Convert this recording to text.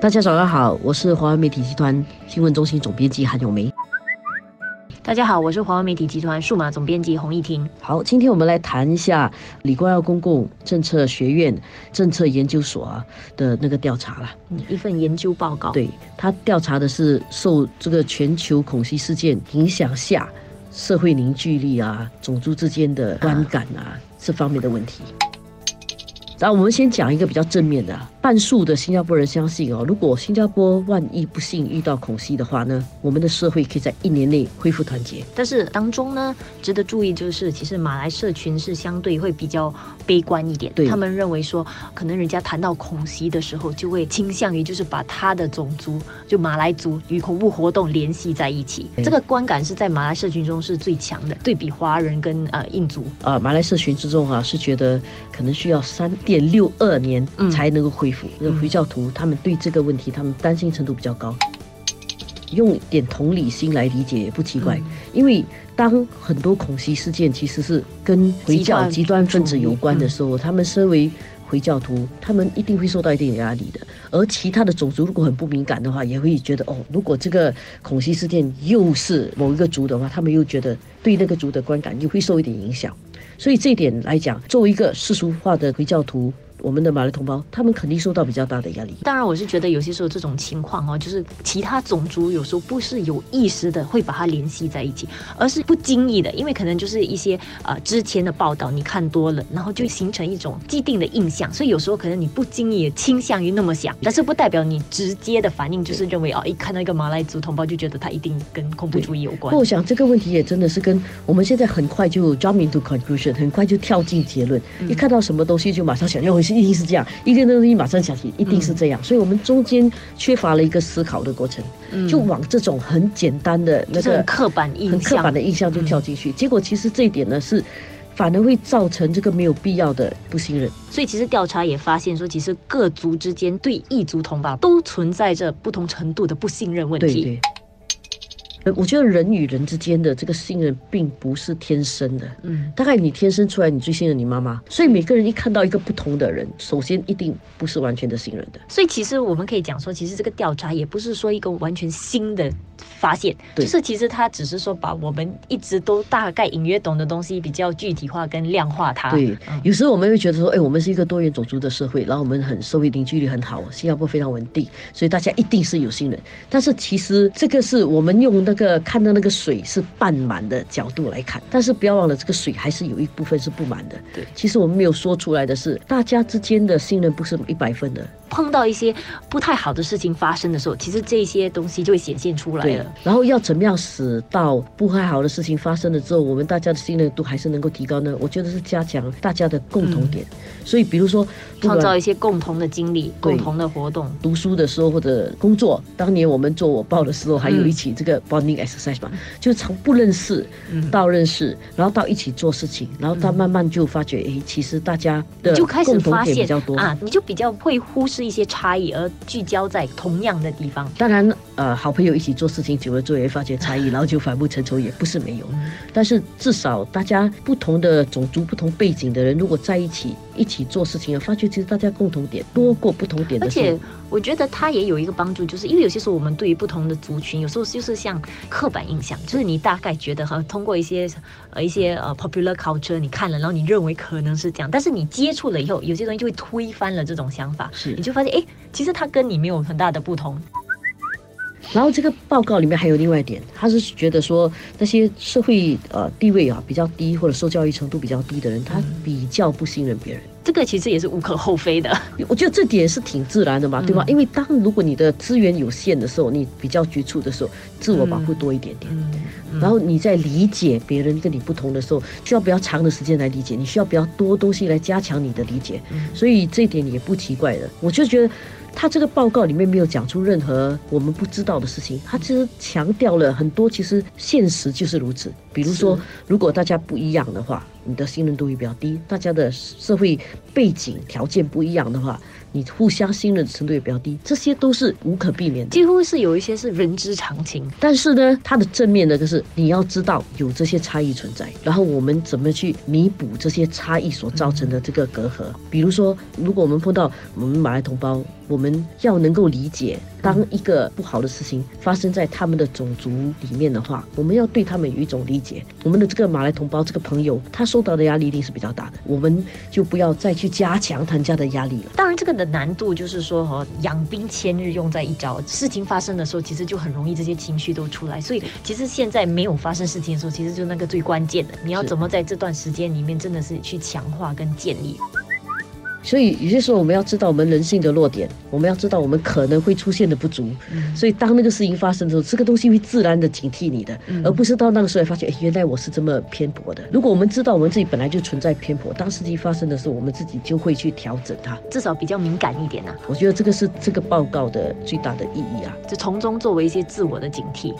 大家早上好，我是华为媒体集团新闻中心总编辑韩永梅。大家好，我是华为媒体集团数码总编辑洪艺婷。好，今天我们来谈一下李光耀公共政策学院政策研究所啊的那个调查了。嗯，一份研究报告。对他调查的是受这个全球恐袭事件影响下，社会凝聚力啊、种族之间的观感啊这方面的问题。然后我们先讲一个比较正面的，半数的新加坡人相信哦，如果新加坡万一不幸遇到恐袭的话呢，我们的社会可以在一年内恢复团结。但是当中呢，值得注意就是，其实马来社群是相对会比较悲观一点，对他们认为说，可能人家谈到恐袭的时候，就会倾向于就是把他的种族就马来族与恐怖活动联系在一起，这个观感是在马来社群中是最强的，对比华人跟呃印族啊，马来社群之中啊，是觉得可能需要三。点六二年才能够恢复。那回教徒他们对这个问题，他们担心程度比较高。用点同理心来理解也不奇怪，因为当很多恐袭事件其实是跟回教极端分子有关的时候，他们身为回教徒，他们一定会受到一定压力的。而其他的种族如果很不敏感的话，也会觉得哦，如果这个恐袭事件又是某一个族的话，他们又觉得对那个族的观感又会受一点影响。所以这一点来讲，作为一个世俗化的回教徒。我们的马来同胞，他们肯定受到比较大的压力。当然，我是觉得有些时候这种情况哦，就是其他种族有时候不是有意识的会把它联系在一起，而是不经意的，因为可能就是一些呃之前的报道你看多了，然后就形成一种既定的印象，所以有时候可能你不经意倾向于那么想，但是不代表你直接的反应就是认为哦，一看到一个马来族同胞就觉得他一定跟恐怖主义有关。我想这个问题也真的是跟我们现在很快就 jump into conclusion，很快就跳进结论，一看到什么东西就马上想要回。一定是这样，一个东西马上想起，一定是这样，所以我们中间缺乏了一个思考的过程，就往这种很简单的那个刻板印象、很刻板的印象就跳进去，结果其实这一点呢是反而会造成这个没有必要的不信任。所以其实调查也发现说，其实各族之间对异族同胞都存在着不同程度的不信任问题。我觉得人与人之间的这个信任并不是天生的，嗯，大概你天生出来你最信任你妈妈，所以每个人一看到一个不同的人，首先一定不是完全的信任的。所以其实我们可以讲说，其实这个调查也不是说一个完全新的发现，就是其实他只是说把我们一直都大概隐约懂的东西比较具体化跟量化它。对，有时候我们会觉得说，哎，我们是一个多元种族的社会，然后我们很社会凝聚力很好，新加坡非常稳定，所以大家一定是有信任。但是其实这个是我们用那个看到那个水是半满的角度来看，但是不要忘了，这个水还是有一部分是不满的。对，其实我们没有说出来的是，大家之间的信任不是一百分的。碰到一些不太好的事情发生的时候，其实这些东西就会显现出来了。然后要怎么样使到不太好的事情发生了之后，我们大家的信任度还是能够提高呢？我觉得是加强大家的共同点。所以，比如说创造一些共同的经历、共同的活动。读书的时候或者工作，当年我们做我报的时候，还有一起这个 bonding exercise 嘛，就从不认识到认识，然后到一起做事情，然后到慢慢就发觉，哎，其实大家的共同点比较多啊，你就比较会忽视。一些差异，而聚焦在同样的地方。当然，呃，好朋友一起做事情久了，之后，也发觉差异，然后就反目成仇，也不是没有。但是至少大家不同的种族、不同背景的人，如果在一起一起做事情，发觉其实大家共同点多过不同点的。而且我觉得他也有一个帮助，就是因为有些时候我们对于不同的族群，有时候就是像刻板印象，就是你大概觉得哈，通过一些呃一些呃 popular culture 你看了，然后你认为可能是这样，但是你接触了以后，有些东西就会推翻了这种想法。是你。就发现，哎，其实他跟你没有很大的不同。然后这个报告里面还有另外一点，他是觉得说那些社会呃地位啊比较低或者受教育程度比较低的人，他比较不信任别人。这个其实也是无可厚非的，我觉得这点是挺自然的嘛，对吧？因为当如果你的资源有限的时候，你比较局促的时候，自我保护多一点点。然后你在理解别人跟你不同的时候，需要比较长的时间来理解，你需要比较多东西来加强你的理解。所以这一点也不奇怪的。我就觉得。他这个报告里面没有讲出任何我们不知道的事情，他其实强调了很多，其实现实就是如此。比如说，如果大家不一样的话，你的信任度会比较低。大家的社会背景条件不一样的话，你互相信任程度也比较低，这些都是无可避免的。几乎是有一些是人之常情。但是呢，它的正面呢就是你要知道有这些差异存在，然后我们怎么去弥补这些差异所造成的这个隔阂。比如说，如果我们碰到我们马来同胞，我们要能够理解，当一个不好的事情发生在他们的种族里面的话，我们要对他们有一种理解。我们的这个马来同胞，这个朋友，他受到的压力一定是比较大的，我们就不要再去加强他家的压力了。当然，这个的难度就是说，哈，养兵千日，用在一朝。事情发生的时候，其实就很容易这些情绪都出来。所以，其实现在没有发生事情的时候，其实就那个最关键的，你要怎么在这段时间里面，真的是去强化跟建立。所以有些时候我们要知道我们人性的弱点，我们要知道我们可能会出现的不足。所以当那个事情发生的时候，这个东西会自然的警惕你的，而不是到那个时候发现，哎，原来我是这么偏颇的。如果我们知道我们自己本来就存在偏颇，当事情发生的时候，我们自己就会去调整它，至少比较敏感一点呐。我觉得这个是这个报告的最大的意义啊，就从中作为一些自我的警惕。